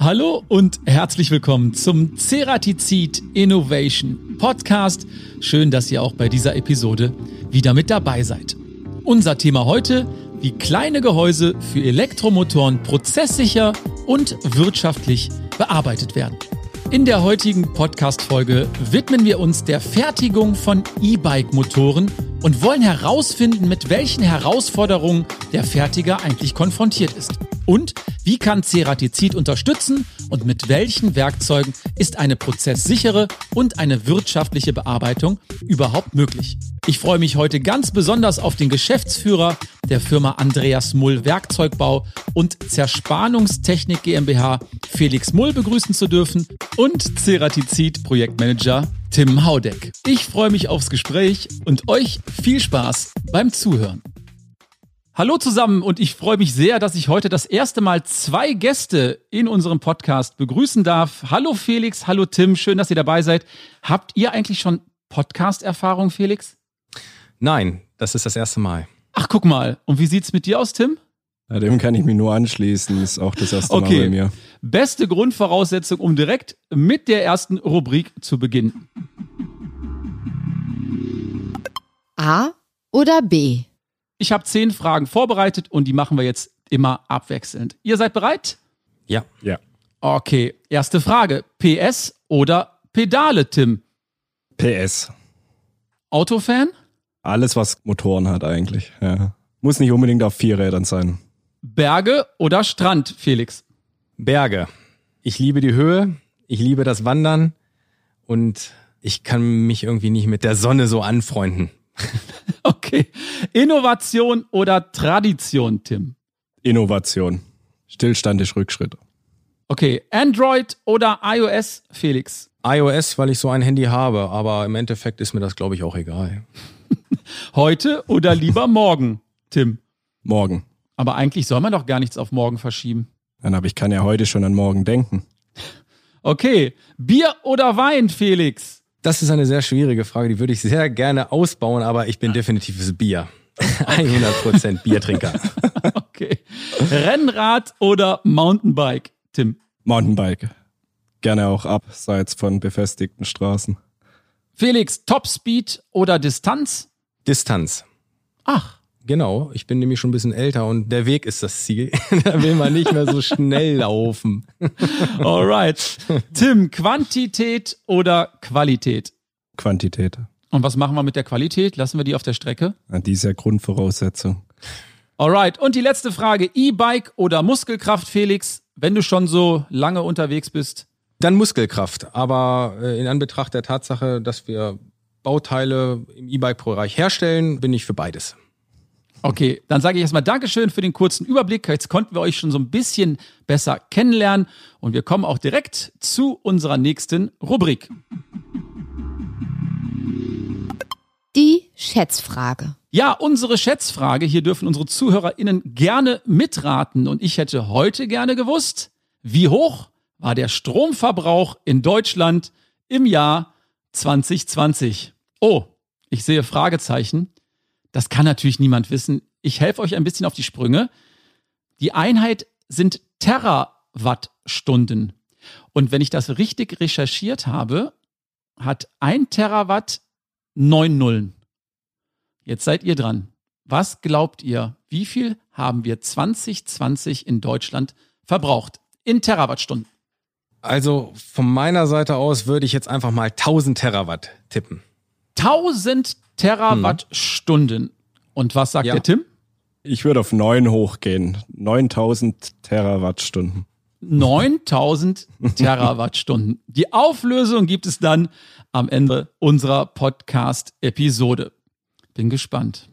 Hallo und herzlich willkommen zum Ceratizid Innovation Podcast. Schön, dass ihr auch bei dieser Episode wieder mit dabei seid. Unser Thema heute, wie kleine Gehäuse für Elektromotoren prozesssicher und wirtschaftlich bearbeitet werden. In der heutigen Podcast-Folge widmen wir uns der Fertigung von E-Bike-Motoren und wollen herausfinden, mit welchen Herausforderungen der Fertiger eigentlich konfrontiert ist. Und wie kann Ceratizid unterstützen und mit welchen Werkzeugen ist eine prozesssichere und eine wirtschaftliche Bearbeitung überhaupt möglich? Ich freue mich heute ganz besonders auf den Geschäftsführer der Firma Andreas Mull Werkzeugbau und Zerspannungstechnik GmbH Felix Mull begrüßen zu dürfen und Ceratizid Projektmanager Tim Haudeck. Ich freue mich aufs Gespräch und euch viel Spaß beim Zuhören. Hallo zusammen und ich freue mich sehr, dass ich heute das erste Mal zwei Gäste in unserem Podcast begrüßen darf. Hallo Felix, hallo Tim, schön, dass ihr dabei seid. Habt ihr eigentlich schon Podcast-Erfahrung, Felix? Nein, das ist das erste Mal. Ach, guck mal. Und wie sieht's mit dir aus, Tim? Ja, dem kann ich mich nur anschließen. Ist auch das erste okay. Mal bei mir. Beste Grundvoraussetzung, um direkt mit der ersten Rubrik zu beginnen. A oder B? Ich habe zehn Fragen vorbereitet und die machen wir jetzt immer abwechselnd. Ihr seid bereit? Ja. Ja. Okay, erste Frage. PS oder Pedale, Tim? PS. Autofan? Alles, was Motoren hat eigentlich. Ja. Muss nicht unbedingt auf vier Rädern sein. Berge oder Strand, Felix? Berge. Ich liebe die Höhe, ich liebe das Wandern und ich kann mich irgendwie nicht mit der Sonne so anfreunden. Okay. Innovation oder Tradition, Tim? Innovation. Stillstand ist Rückschritt. Okay. Android oder iOS, Felix? iOS, weil ich so ein Handy habe, aber im Endeffekt ist mir das, glaube ich, auch egal. Heute oder lieber morgen, Tim? Morgen. Aber eigentlich soll man doch gar nichts auf morgen verschieben. Dann aber ich kann ja heute schon an morgen denken. Okay. Bier oder Wein, Felix? Das ist eine sehr schwierige Frage, die würde ich sehr gerne ausbauen, aber ich bin definitiv fürs Bier. 100% Biertrinker. Okay. Rennrad oder Mountainbike, Tim? Mountainbike. Gerne auch abseits von befestigten Straßen. Felix, Topspeed oder Distanz? Distanz. Ach. Genau, ich bin nämlich schon ein bisschen älter und der Weg ist das Ziel. da will man nicht mehr so schnell laufen. Alright. Tim, Quantität oder Qualität? Quantität. Und was machen wir mit der Qualität? Lassen wir die auf der Strecke? Die ist ja Grundvoraussetzung. Alright. Und die letzte Frage. E-Bike oder Muskelkraft, Felix? Wenn du schon so lange unterwegs bist. Dann Muskelkraft. Aber äh, in Anbetracht der Tatsache, dass wir Bauteile im E-Bike-Bereich herstellen, bin ich für beides. Okay, dann sage ich erstmal Dankeschön für den kurzen Überblick. Jetzt konnten wir euch schon so ein bisschen besser kennenlernen und wir kommen auch direkt zu unserer nächsten Rubrik. Die Schätzfrage. Ja, unsere Schätzfrage. Hier dürfen unsere ZuhörerInnen gerne mitraten und ich hätte heute gerne gewusst, wie hoch war der Stromverbrauch in Deutschland im Jahr 2020? Oh, ich sehe Fragezeichen. Das kann natürlich niemand wissen. Ich helfe euch ein bisschen auf die Sprünge. Die Einheit sind Terawattstunden. Und wenn ich das richtig recherchiert habe, hat ein Terawatt neun Nullen. Jetzt seid ihr dran. Was glaubt ihr, wie viel haben wir 2020 in Deutschland verbraucht in Terawattstunden? Also von meiner Seite aus würde ich jetzt einfach mal 1000 Terawatt tippen. 1000 Terawattstunden. Und was sagt ja. der Tim? Ich würde auf 9 hochgehen. 9000 Terawattstunden. 9000 Terawattstunden. Die Auflösung gibt es dann am Ende unserer Podcast-Episode. Bin gespannt.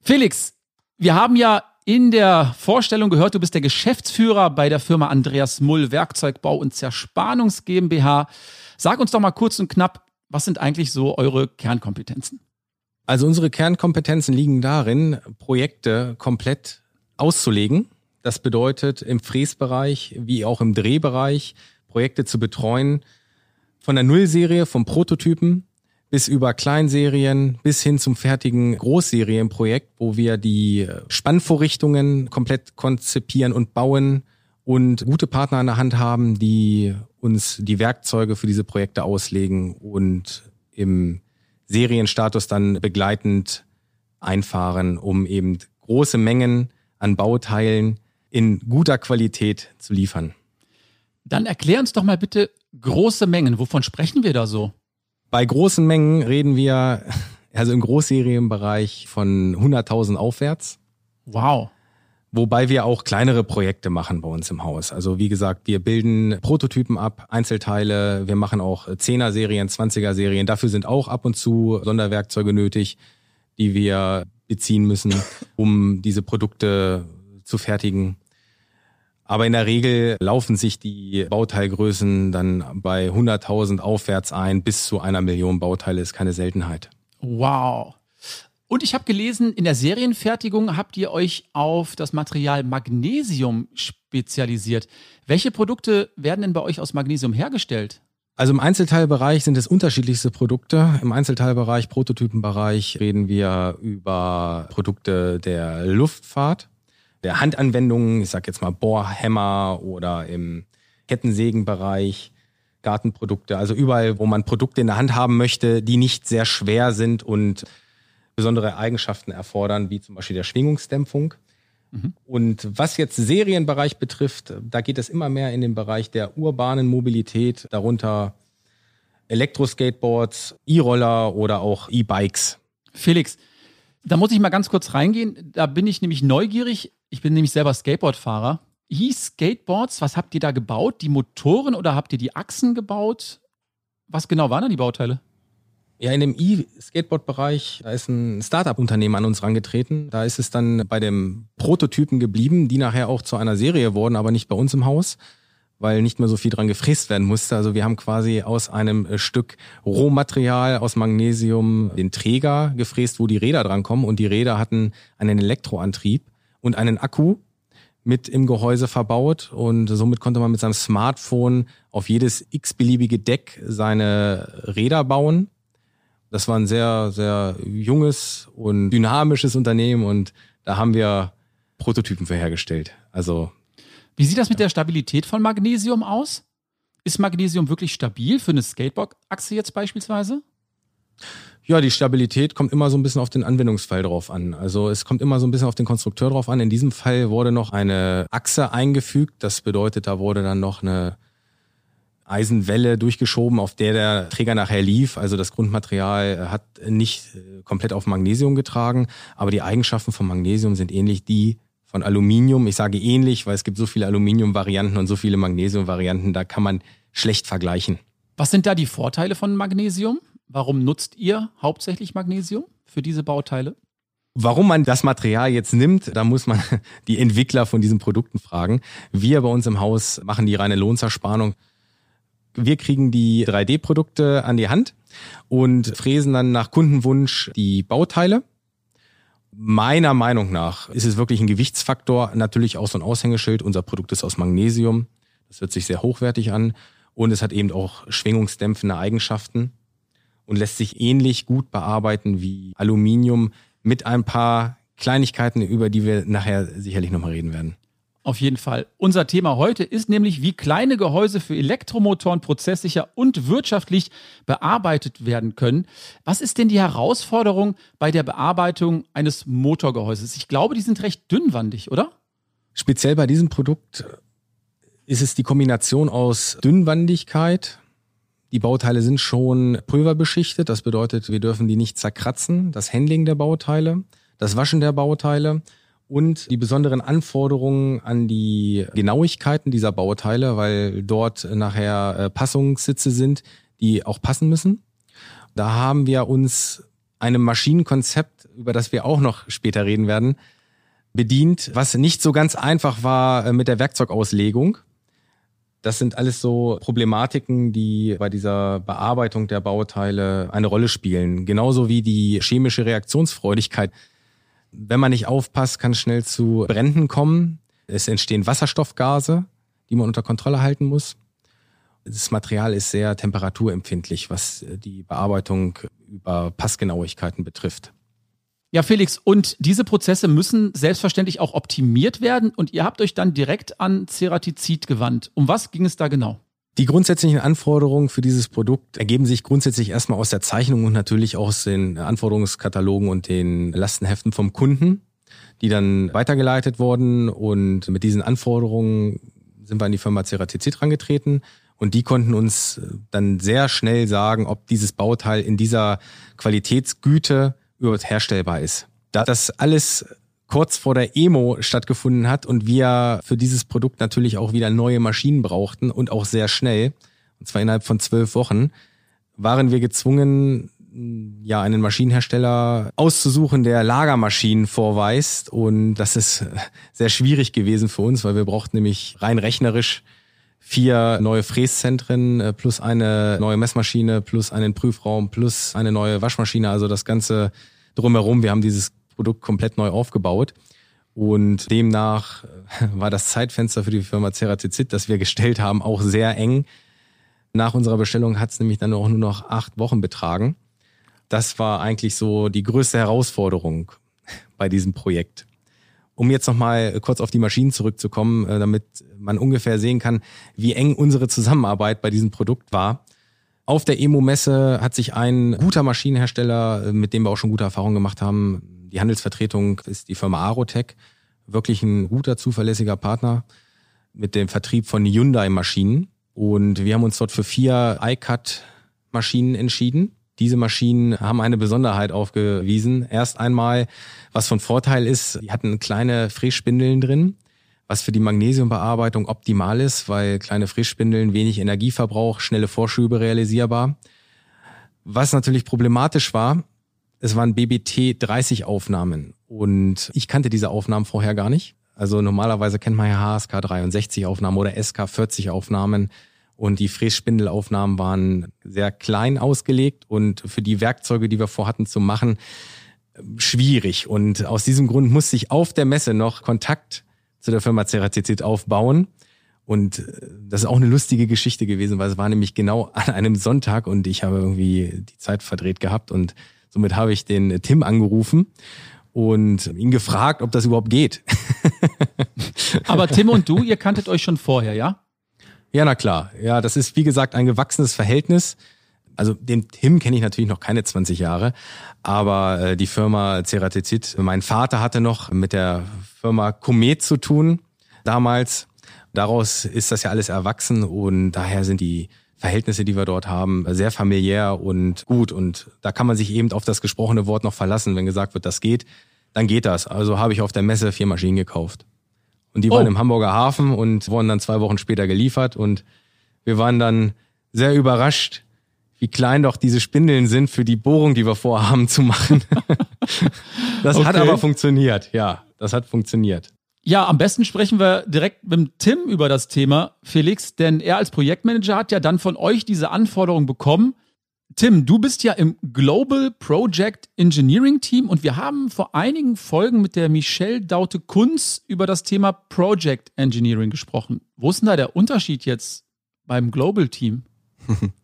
Felix, wir haben ja in der Vorstellung gehört, du bist der Geschäftsführer bei der Firma Andreas Mull Werkzeugbau und Zerspannungs GmbH. Sag uns doch mal kurz und knapp, was sind eigentlich so eure Kernkompetenzen? Also unsere Kernkompetenzen liegen darin, Projekte komplett auszulegen. Das bedeutet im Fräsbereich wie auch im Drehbereich Projekte zu betreuen, von der Nullserie, vom Prototypen bis über Kleinserien bis hin zum fertigen Großserienprojekt, wo wir die Spannvorrichtungen komplett konzipieren und bauen und gute Partner an der Hand haben, die uns die Werkzeuge für diese Projekte auslegen und im Serienstatus dann begleitend einfahren, um eben große Mengen an Bauteilen in guter Qualität zu liefern. Dann erklär uns doch mal bitte große Mengen. Wovon sprechen wir da so? Bei großen Mengen reden wir also im Großserienbereich von 100.000 aufwärts. Wow. Wobei wir auch kleinere Projekte machen bei uns im Haus. Also wie gesagt, wir bilden Prototypen ab, Einzelteile, wir machen auch 10er-Serien, 20er-Serien. Dafür sind auch ab und zu Sonderwerkzeuge nötig, die wir beziehen müssen, um diese Produkte zu fertigen. Aber in der Regel laufen sich die Bauteilgrößen dann bei 100.000 aufwärts ein. Bis zu einer Million Bauteile ist keine Seltenheit. Wow. Und ich habe gelesen, in der Serienfertigung habt ihr euch auf das Material Magnesium spezialisiert. Welche Produkte werden denn bei euch aus Magnesium hergestellt? Also im Einzelteilbereich sind es unterschiedlichste Produkte. Im Einzelteilbereich, Prototypenbereich reden wir über Produkte der Luftfahrt, der Handanwendungen, ich sag jetzt mal Bohrhämmer oder im Kettensägenbereich, Gartenprodukte, also überall, wo man Produkte in der Hand haben möchte, die nicht sehr schwer sind und besondere Eigenschaften erfordern, wie zum Beispiel der Schwingungsdämpfung. Und was jetzt Serienbereich betrifft, da geht es immer mehr in den Bereich der urbanen Mobilität, darunter Elektroskateboards, E-Roller oder auch E-Bikes. Felix, da muss ich mal ganz kurz reingehen. Da bin ich nämlich neugierig. Ich bin nämlich selber Skateboardfahrer. E-Skateboards, was habt ihr da gebaut? Die Motoren oder habt ihr die Achsen gebaut? Was genau waren da die Bauteile? Ja, in dem E-Skateboard-Bereich, da ist ein Startup-Unternehmen an uns rangetreten. Da ist es dann bei dem Prototypen geblieben, die nachher auch zu einer Serie wurden, aber nicht bei uns im Haus, weil nicht mehr so viel dran gefräst werden musste. Also wir haben quasi aus einem äh, Stück Rohmaterial aus Magnesium den Träger gefräst, wo die Räder dran kommen. Und die Räder hatten einen Elektroantrieb und einen Akku mit im Gehäuse verbaut und somit konnte man mit seinem Smartphone auf jedes x-beliebige Deck seine Räder bauen das war ein sehr, sehr junges und dynamisches Unternehmen und da haben wir Prototypen für hergestellt. Also. Wie sieht das mit der Stabilität von Magnesium aus? Ist Magnesium wirklich stabil für eine Skateboard-Achse jetzt beispielsweise? Ja, die Stabilität kommt immer so ein bisschen auf den Anwendungsfall drauf an. Also es kommt immer so ein bisschen auf den Konstrukteur drauf an. In diesem Fall wurde noch eine Achse eingefügt. Das bedeutet, da wurde dann noch eine Eisenwelle durchgeschoben, auf der der Träger nachher lief. Also das Grundmaterial hat nicht äh, komplett auf Magnesium getragen, aber die Eigenschaften von Magnesium sind ähnlich die von Aluminium. Ich sage ähnlich, weil es gibt so viele Aluminium-Varianten und so viele Magnesium-Varianten, da kann man schlecht vergleichen. Was sind da die Vorteile von Magnesium? Warum nutzt ihr hauptsächlich Magnesium für diese Bauteile? Warum man das Material jetzt nimmt, da muss man die Entwickler von diesen Produkten fragen. Wir bei uns im Haus machen die reine Lohnzersparung wir kriegen die 3D-Produkte an die Hand und fräsen dann nach Kundenwunsch die Bauteile. Meiner Meinung nach ist es wirklich ein Gewichtsfaktor, natürlich auch so ein Aushängeschild. Unser Produkt ist aus Magnesium. Das hört sich sehr hochwertig an. Und es hat eben auch schwingungsdämpfende Eigenschaften und lässt sich ähnlich gut bearbeiten wie Aluminium mit ein paar Kleinigkeiten, über die wir nachher sicherlich nochmal reden werden. Auf jeden Fall. Unser Thema heute ist nämlich, wie kleine Gehäuse für Elektromotoren prozesssicher und wirtschaftlich bearbeitet werden können. Was ist denn die Herausforderung bei der Bearbeitung eines Motorgehäuses? Ich glaube, die sind recht dünnwandig, oder? Speziell bei diesem Produkt ist es die Kombination aus Dünnwandigkeit. Die Bauteile sind schon pulverbeschichtet. Das bedeutet, wir dürfen die nicht zerkratzen. Das Handling der Bauteile, das Waschen der Bauteile und die besonderen Anforderungen an die Genauigkeiten dieser Bauteile, weil dort nachher äh, Passungssitze sind, die auch passen müssen. Da haben wir uns einem Maschinenkonzept, über das wir auch noch später reden werden, bedient, was nicht so ganz einfach war äh, mit der Werkzeugauslegung. Das sind alles so Problematiken, die bei dieser Bearbeitung der Bauteile eine Rolle spielen. Genauso wie die chemische Reaktionsfreudigkeit wenn man nicht aufpasst, kann es schnell zu Bränden kommen. Es entstehen Wasserstoffgase, die man unter Kontrolle halten muss. Das Material ist sehr temperaturempfindlich, was die Bearbeitung über Passgenauigkeiten betrifft. Ja, Felix, und diese Prozesse müssen selbstverständlich auch optimiert werden und ihr habt euch dann direkt an Ceratizid gewandt. Um was ging es da genau? Die grundsätzlichen Anforderungen für dieses Produkt ergeben sich grundsätzlich erstmal aus der Zeichnung und natürlich auch aus den Anforderungskatalogen und den Lastenheften vom Kunden, die dann weitergeleitet wurden. Und mit diesen Anforderungen sind wir an die Firma Ceratizid rangetreten. Und die konnten uns dann sehr schnell sagen, ob dieses Bauteil in dieser Qualitätsgüte überhaupt herstellbar ist. Da das alles kurz vor der Emo stattgefunden hat und wir für dieses Produkt natürlich auch wieder neue Maschinen brauchten und auch sehr schnell, und zwar innerhalb von zwölf Wochen, waren wir gezwungen, ja, einen Maschinenhersteller auszusuchen, der Lagermaschinen vorweist. Und das ist sehr schwierig gewesen für uns, weil wir brauchten nämlich rein rechnerisch vier neue Fräszentren äh, plus eine neue Messmaschine plus einen Prüfraum plus eine neue Waschmaschine. Also das Ganze drumherum. Wir haben dieses Produkt komplett neu aufgebaut. Und demnach äh, war das Zeitfenster für die Firma Ceratizid, das wir gestellt haben, auch sehr eng. Nach unserer Bestellung hat es nämlich dann auch nur noch acht Wochen betragen. Das war eigentlich so die größte Herausforderung bei diesem Projekt. Um jetzt nochmal kurz auf die Maschinen zurückzukommen, äh, damit man ungefähr sehen kann, wie eng unsere Zusammenarbeit bei diesem Produkt war. Auf der Emo-Messe hat sich ein guter Maschinenhersteller, äh, mit dem wir auch schon gute Erfahrungen gemacht haben, die Handelsvertretung ist die Firma Arotech, wirklich ein guter, zuverlässiger Partner mit dem Vertrieb von Hyundai-Maschinen. Und wir haben uns dort für vier iCut-Maschinen entschieden. Diese Maschinen haben eine Besonderheit aufgewiesen. Erst einmal, was von Vorteil ist, die hatten kleine Frässpindeln drin was für die Magnesiumbearbeitung optimal ist, weil kleine Frischspindeln wenig Energieverbrauch, schnelle Vorschübe realisierbar. Was natürlich problematisch war, es waren BBT 30 Aufnahmen und ich kannte diese Aufnahmen vorher gar nicht. Also normalerweise kennt man ja HSK 63 Aufnahmen oder SK 40 Aufnahmen und die Frässpindelaufnahmen waren sehr klein ausgelegt und für die Werkzeuge, die wir vorhatten zu machen, schwierig. Und aus diesem Grund musste ich auf der Messe noch Kontakt zu der Firma Ceratizid aufbauen. Und äh, das ist auch eine lustige Geschichte gewesen, weil es war nämlich genau an einem Sonntag und ich habe irgendwie die Zeit verdreht gehabt und somit habe ich den Tim angerufen und ihn gefragt, ob das überhaupt geht. Aber Tim und du, ihr kanntet euch schon vorher, ja? Ja, na klar. Ja, das ist wie gesagt ein gewachsenes Verhältnis. Also den Tim kenne ich natürlich noch keine 20 Jahre, aber äh, die Firma Ceratizid, mein Vater hatte noch mit der Firma Komet zu tun damals. Daraus ist das ja alles erwachsen und daher sind die Verhältnisse, die wir dort haben, sehr familiär und gut. Und da kann man sich eben auf das gesprochene Wort noch verlassen. Wenn gesagt wird, das geht, dann geht das. Also habe ich auf der Messe vier Maschinen gekauft. Und die oh. waren im Hamburger Hafen und wurden dann zwei Wochen später geliefert. Und wir waren dann sehr überrascht, wie klein doch diese Spindeln sind für die Bohrung, die wir vorhaben zu machen. das okay. hat aber funktioniert, ja, das hat funktioniert. Ja, am besten sprechen wir direkt mit Tim über das Thema, Felix, denn er als Projektmanager hat ja dann von euch diese Anforderung bekommen. Tim, du bist ja im Global Project Engineering Team und wir haben vor einigen Folgen mit der Michelle Daute Kunz über das Thema Project Engineering gesprochen. Wo ist denn da der Unterschied jetzt beim Global Team?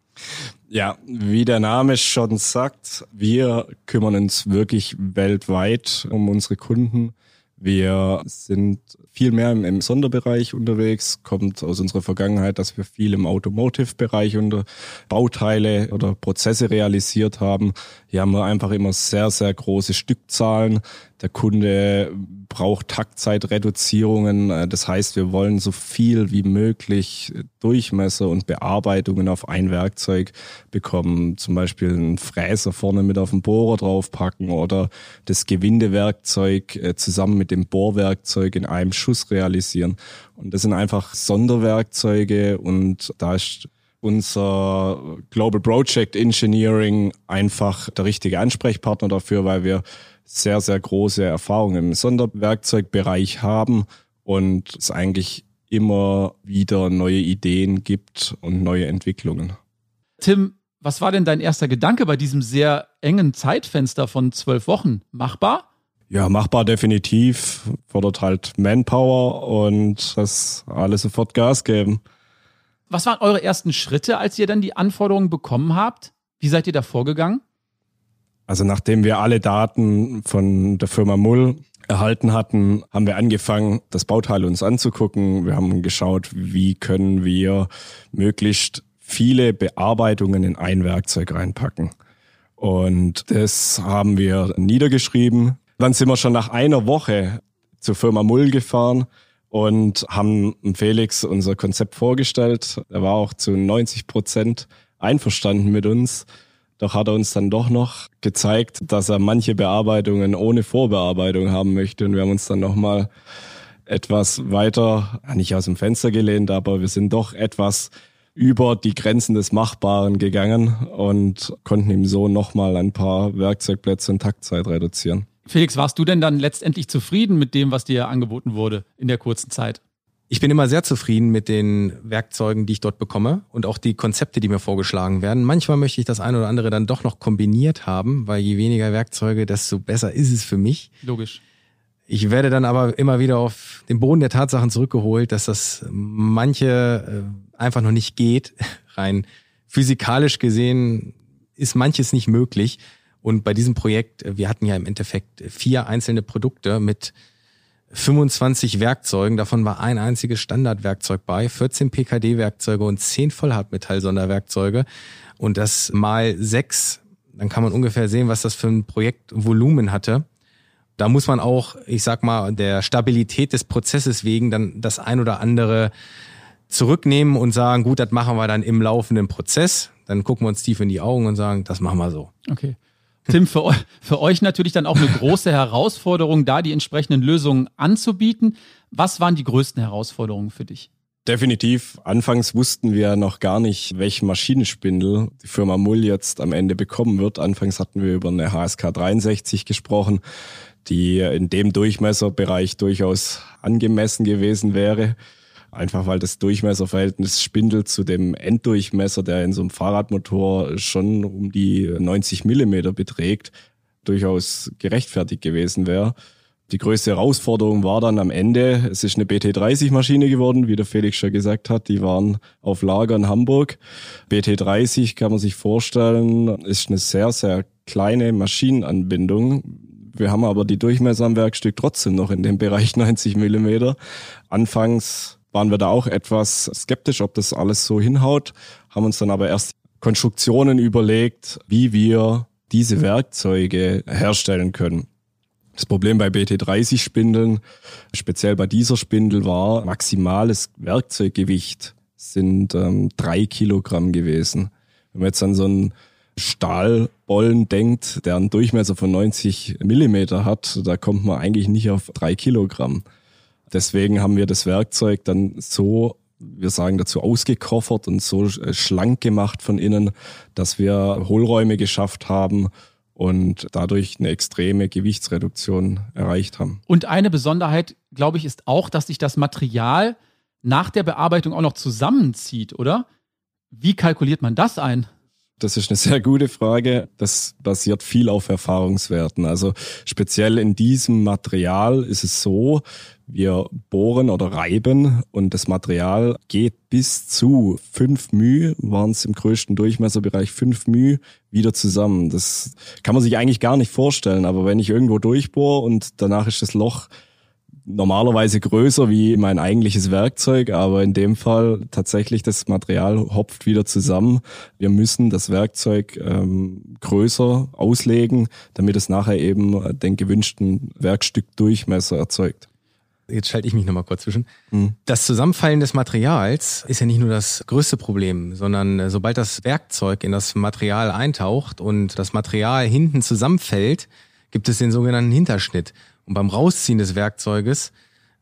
Ja, wie der Name schon sagt, wir kümmern uns wirklich weltweit um unsere Kunden. Wir sind viel mehr im, Sonderbereich unterwegs, kommt aus unserer Vergangenheit, dass wir viel im Automotive-Bereich unter Bauteile oder Prozesse realisiert haben. Hier haben wir einfach immer sehr, sehr große Stückzahlen. Der Kunde braucht Taktzeitreduzierungen. Äh, das heißt, wir wollen so viel wie möglich Durchmesser und Bearbeitungen auf ein Werkzeug bekommen. Zum Beispiel einen Fräser vorne mit auf den Bohrer draufpacken oder das Gewindewerkzeug äh, zusammen mit dem Bohrwerkzeug in einem Schuss realisieren. Und das sind einfach Sonderwerkzeuge und da ist unser Global Project Engineering einfach der richtige Ansprechpartner dafür, weil wir sehr, sehr große Erfahrungen im Sonderwerkzeugbereich haben und es eigentlich immer wieder neue Ideen gibt und neue Entwicklungen. Tim, was war denn dein erster Gedanke bei diesem sehr engen Zeitfenster von zwölf Wochen? Machbar? Ja, machbar definitiv. Fordert halt Manpower und das alles sofort Gas geben. Was waren eure ersten Schritte, als ihr dann die Anforderungen bekommen habt? Wie seid ihr da vorgegangen? Also nachdem wir alle Daten von der Firma Mull erhalten hatten, haben wir angefangen, das Bauteil uns anzugucken. Wir haben geschaut, wie können wir möglichst viele Bearbeitungen in ein Werkzeug reinpacken. Und das haben wir niedergeschrieben. Dann sind wir schon nach einer Woche zur Firma Mull gefahren und haben Felix unser Konzept vorgestellt. Er war auch zu 90 Prozent einverstanden mit uns. Doch hat er uns dann doch noch gezeigt, dass er manche Bearbeitungen ohne Vorbearbeitung haben möchte. Und wir haben uns dann nochmal etwas weiter, nicht aus dem Fenster gelehnt, aber wir sind doch etwas über die Grenzen des Machbaren gegangen und konnten ihm so nochmal ein paar Werkzeugplätze und Taktzeit reduzieren. Felix, warst du denn dann letztendlich zufrieden mit dem, was dir angeboten wurde in der kurzen Zeit? Ich bin immer sehr zufrieden mit den Werkzeugen, die ich dort bekomme und auch die Konzepte, die mir vorgeschlagen werden. Manchmal möchte ich das eine oder andere dann doch noch kombiniert haben, weil je weniger Werkzeuge, desto besser ist es für mich. Logisch. Ich werde dann aber immer wieder auf den Boden der Tatsachen zurückgeholt, dass das manche äh, einfach noch nicht geht. Rein physikalisch gesehen ist manches nicht möglich. Und bei diesem Projekt, äh, wir hatten ja im Endeffekt vier einzelne Produkte mit 25 Werkzeugen, davon war ein einziges Standardwerkzeug bei, 14 PKD-Werkzeuge und 10 Vollhartmetall-Sonderwerkzeuge. Und das mal sechs, dann kann man ungefähr sehen, was das für ein Projektvolumen hatte. Da muss man auch, ich sag mal, der Stabilität des Prozesses wegen dann das ein oder andere zurücknehmen und sagen, gut, das machen wir dann im laufenden Prozess. Dann gucken wir uns tief in die Augen und sagen, das machen wir so. Okay. Tim, für, für euch natürlich dann auch eine große Herausforderung, da die entsprechenden Lösungen anzubieten. Was waren die größten Herausforderungen für dich? Definitiv. Anfangs wussten wir noch gar nicht, welchen Maschinenspindel die Firma Mull jetzt am Ende bekommen wird. Anfangs hatten wir über eine HSK 63 gesprochen, die in dem Durchmesserbereich durchaus angemessen gewesen wäre. Einfach weil das Durchmesserverhältnis Spindel zu dem Enddurchmesser, der in so einem Fahrradmotor schon um die 90 Millimeter beträgt, durchaus gerechtfertigt gewesen wäre. Die größte Herausforderung war dann am Ende, es ist eine BT30-Maschine geworden, wie der Felix schon gesagt hat, die waren auf Lager in Hamburg. BT30 kann man sich vorstellen, ist eine sehr, sehr kleine Maschinenanbindung. Wir haben aber die Durchmesser am Werkstück trotzdem noch in dem Bereich 90 Millimeter. Anfangs waren wir da auch etwas skeptisch, ob das alles so hinhaut, haben uns dann aber erst Konstruktionen überlegt, wie wir diese Werkzeuge herstellen können. Das Problem bei BT30-Spindeln, speziell bei dieser Spindel, war maximales Werkzeuggewicht sind ähm, drei Kilogramm gewesen. Wenn man jetzt an so einen Stahlbollen denkt, der einen Durchmesser von 90 Millimeter hat, da kommt man eigentlich nicht auf drei Kilogramm. Deswegen haben wir das Werkzeug dann so, wir sagen dazu, ausgekoffert und so äh, schlank gemacht von innen, dass wir Hohlräume geschafft haben und dadurch eine extreme Gewichtsreduktion erreicht haben. Und eine Besonderheit, glaube ich, ist auch, dass sich das Material nach der Bearbeitung auch noch zusammenzieht, oder? Wie kalkuliert man das ein? Das ist eine sehr gute Frage. Das basiert viel auf Erfahrungswerten. Also speziell in diesem Material ist es so, wir bohren oder reiben und das Material geht bis zu fünf μ, waren es im größten Durchmesserbereich fünf μ, wieder zusammen. Das kann man sich eigentlich gar nicht vorstellen, aber wenn ich irgendwo durchbohre und danach ist das Loch normalerweise größer wie mein eigentliches Werkzeug, aber in dem Fall tatsächlich das Material hopft wieder zusammen. Wir müssen das Werkzeug ähm, größer auslegen, damit es nachher eben den gewünschten Werkstückdurchmesser erzeugt. Jetzt schalte ich mich nochmal kurz zwischen. Mhm. Das Zusammenfallen des Materials ist ja nicht nur das größte Problem, sondern äh, sobald das Werkzeug in das Material eintaucht und das Material hinten zusammenfällt, gibt es den sogenannten Hinterschnitt. Und beim Rausziehen des Werkzeuges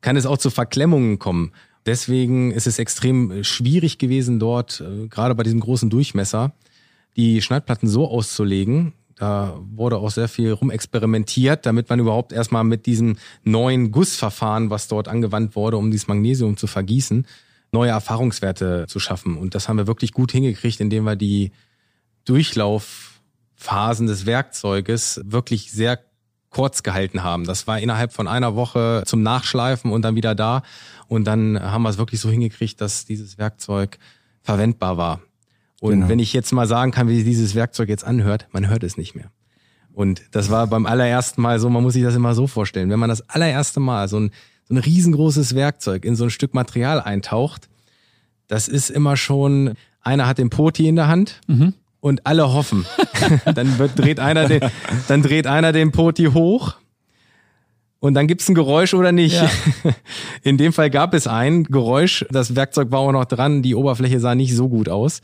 kann es auch zu Verklemmungen kommen. Deswegen ist es extrem schwierig gewesen, dort, äh, gerade bei diesem großen Durchmesser, die Schneidplatten so auszulegen. Da wurde auch sehr viel rumexperimentiert, damit man überhaupt erstmal mit diesem neuen Gussverfahren, was dort angewandt wurde, um dieses Magnesium zu vergießen, neue Erfahrungswerte zu schaffen. Und das haben wir wirklich gut hingekriegt, indem wir die Durchlaufphasen des Werkzeuges wirklich sehr kurz gehalten haben. Das war innerhalb von einer Woche zum Nachschleifen und dann wieder da. Und dann haben wir es wirklich so hingekriegt, dass dieses Werkzeug verwendbar war. Und genau. wenn ich jetzt mal sagen kann, wie dieses Werkzeug jetzt anhört, man hört es nicht mehr. Und das war beim allerersten Mal so, man muss sich das immer so vorstellen. Wenn man das allererste Mal so ein, so ein riesengroßes Werkzeug in so ein Stück Material eintaucht, das ist immer schon, einer hat den Poti in der Hand mhm. Und alle hoffen. dann wird, dreht einer den, dann dreht einer den Poti hoch und dann gibt's ein Geräusch oder nicht. Ja. In dem Fall gab es ein Geräusch, das Werkzeug war auch noch dran, die Oberfläche sah nicht so gut aus.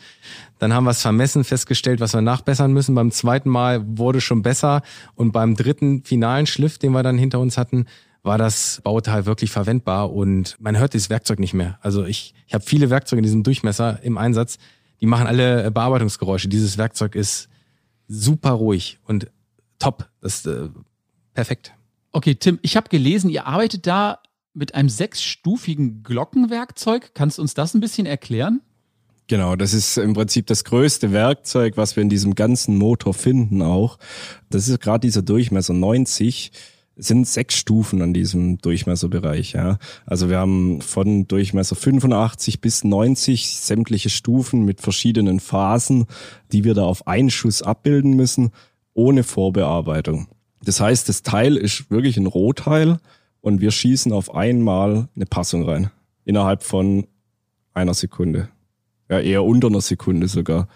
Dann haben wir es vermessen, festgestellt, was wir nachbessern müssen. Beim zweiten Mal wurde schon besser und beim dritten finalen Schliff, den wir dann hinter uns hatten, war das Bauteil wirklich verwendbar und man hört dieses Werkzeug nicht mehr. Also ich, ich habe viele Werkzeuge in diesem Durchmesser im Einsatz, die machen alle Bearbeitungsgeräusche. Dieses Werkzeug ist super ruhig und top. Das ist äh, perfekt. Okay, Tim, ich habe gelesen, ihr arbeitet da mit einem sechsstufigen Glockenwerkzeug. Kannst du uns das ein bisschen erklären? Genau, das ist im Prinzip das größte Werkzeug, was wir in diesem ganzen Motor finden auch. Das ist gerade dieser Durchmesser 90 sind sechs Stufen an diesem Durchmesserbereich. Ja. Also wir haben von Durchmesser 85 bis 90 sämtliche Stufen mit verschiedenen Phasen, die wir da auf einen Schuss abbilden müssen, ohne Vorbearbeitung. Das heißt, das Teil ist wirklich ein Rohteil und wir schießen auf einmal eine Passung rein. Innerhalb von einer Sekunde. Ja, eher unter einer Sekunde sogar.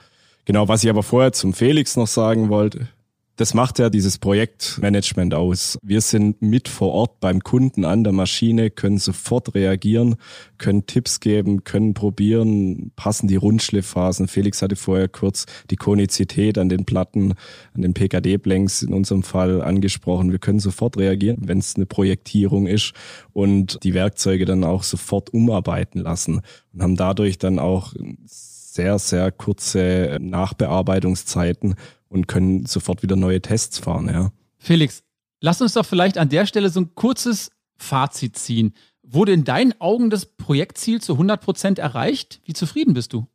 Genau, was ich aber vorher zum Felix noch sagen wollte, das macht ja dieses Projektmanagement aus. Wir sind mit vor Ort beim Kunden an der Maschine, können sofort reagieren, können Tipps geben, können probieren, passen die Rundschliffphasen. Felix hatte vorher kurz die Konizität an den Platten, an den PKD-Blanks in unserem Fall angesprochen. Wir können sofort reagieren, wenn es eine Projektierung ist und die Werkzeuge dann auch sofort umarbeiten lassen und haben dadurch dann auch sehr, sehr kurze Nachbearbeitungszeiten und können sofort wieder neue Tests fahren, ja. Felix, lass uns doch vielleicht an der Stelle so ein kurzes Fazit ziehen. Wurde in deinen Augen das Projektziel zu 100 Prozent erreicht? Wie zufrieden bist du?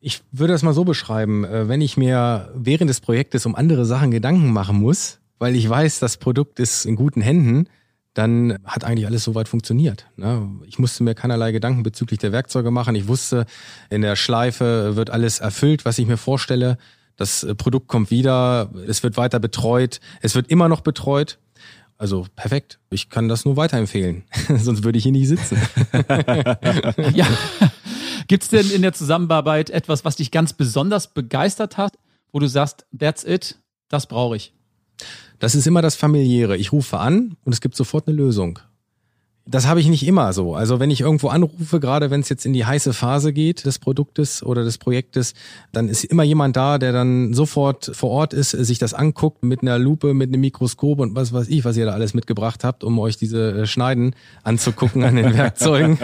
Ich würde das mal so beschreiben, äh, wenn ich mir während des Projektes um andere Sachen Gedanken machen muss, weil ich weiß, das Produkt ist in guten Händen, dann hat eigentlich alles soweit funktioniert. Ne? Ich musste mir keinerlei Gedanken bezüglich der Werkzeuge machen. Ich wusste, in der Schleife wird alles erfüllt, was ich mir vorstelle. Das äh, Produkt kommt wieder, es wird weiter betreut, es wird immer noch betreut. Also perfekt. Ich kann das nur weiterempfehlen. Sonst würde ich hier nicht sitzen. ja. Gibt es denn in der Zusammenarbeit etwas, was dich ganz besonders begeistert hat, wo du sagst, that's it, das brauche ich? Das ist immer das Familiäre. Ich rufe an und es gibt sofort eine Lösung das habe ich nicht immer so. Also wenn ich irgendwo anrufe, gerade wenn es jetzt in die heiße Phase geht des Produktes oder des Projektes, dann ist immer jemand da, der dann sofort vor Ort ist, sich das anguckt mit einer Lupe, mit einem Mikroskop und was weiß ich, was ihr da alles mitgebracht habt, um euch diese äh, Schneiden anzugucken an den Werkzeugen.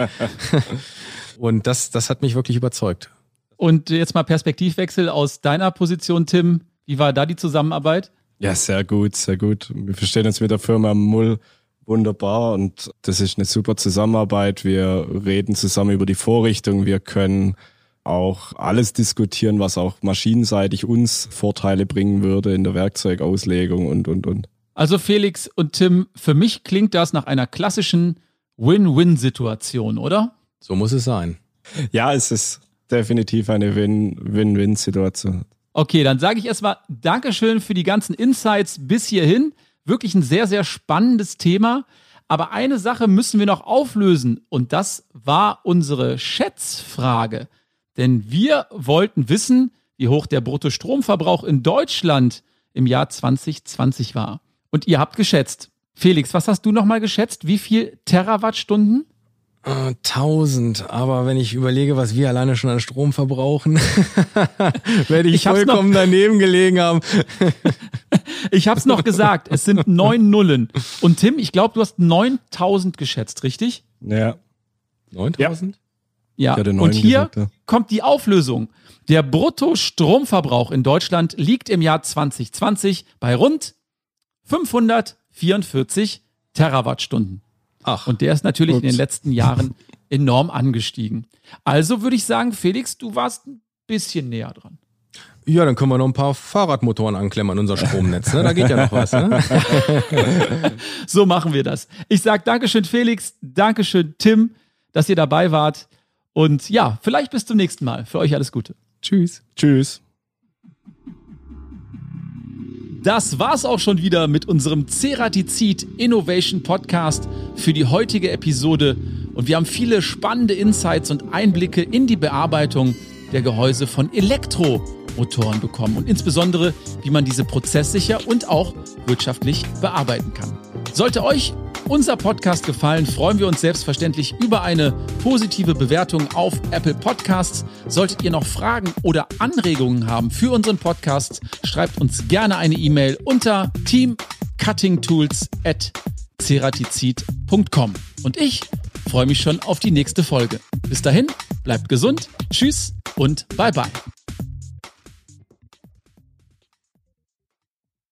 und das, das hat mich wirklich überzeugt. Und jetzt mal Perspektivwechsel aus deiner Position, Tim. Wie war da die Zusammenarbeit? Ja, sehr gut, sehr gut. Wir verstehen uns mit der Firma Mull wunderbar und das ist eine super Zusammenarbeit. Wir reden zusammen über die Vorrichtung. Wir können auch alles diskutieren, was auch maschinenseitig uns Vorteile bringen würde in der Werkzeugauslegung und, und, und. Also Felix und Tim, für mich klingt das nach einer klassischen Win-Win-Situation, oder? So muss es sein. Ja, es ist definitiv eine Win-Win-Situation. Okay, dann sage ich erstmal Dankeschön für die ganzen Insights bis hierhin. Wirklich ein sehr, sehr spannendes Thema. Aber eine Sache müssen wir noch auflösen und das war unsere Schätzfrage. Denn wir wollten wissen, wie hoch der Bruttostromverbrauch in Deutschland im Jahr 2020 war. Und ihr habt geschätzt. Felix, was hast du nochmal geschätzt? Wie viel Terawattstunden? Äh, tausend, aber wenn ich überlege, was wir alleine schon an Strom verbrauchen, werde ich, ich vollkommen daneben gelegen haben. ich hab's noch gesagt, es sind neun Nullen. Und Tim, ich glaube, du hast 9000 geschätzt, richtig? Ja. 9000? Ja, ja. und hier gesagt, ja. kommt die Auflösung. Der Bruttostromverbrauch in Deutschland liegt im Jahr 2020 bei rund 544 Terawattstunden. Ach. Und der ist natürlich ups. in den letzten Jahren enorm angestiegen. Also würde ich sagen, Felix, du warst ein bisschen näher dran. Ja, dann können wir noch ein paar Fahrradmotoren anklemmen an unser Stromnetz. Ne? Da geht ja noch was. Ne? so machen wir das. Ich sage Dankeschön, Felix. Dankeschön, Tim, dass ihr dabei wart. Und ja, vielleicht bis zum nächsten Mal. Für euch alles Gute. Tschüss. Tschüss. Das war's auch schon wieder mit unserem Ceratizid Innovation Podcast für die heutige Episode. Und wir haben viele spannende Insights und Einblicke in die Bearbeitung der Gehäuse von Elektromotoren bekommen und insbesondere, wie man diese prozesssicher und auch wirtschaftlich bearbeiten kann. Sollte euch unser Podcast gefallen, freuen wir uns selbstverständlich über eine positive Bewertung auf Apple Podcasts. Solltet ihr noch Fragen oder Anregungen haben für unseren Podcast, schreibt uns gerne eine E-Mail unter teamcuttingtools@ceratizid.com. Und ich freue mich schon auf die nächste Folge. Bis dahin, bleibt gesund, tschüss und bye bye.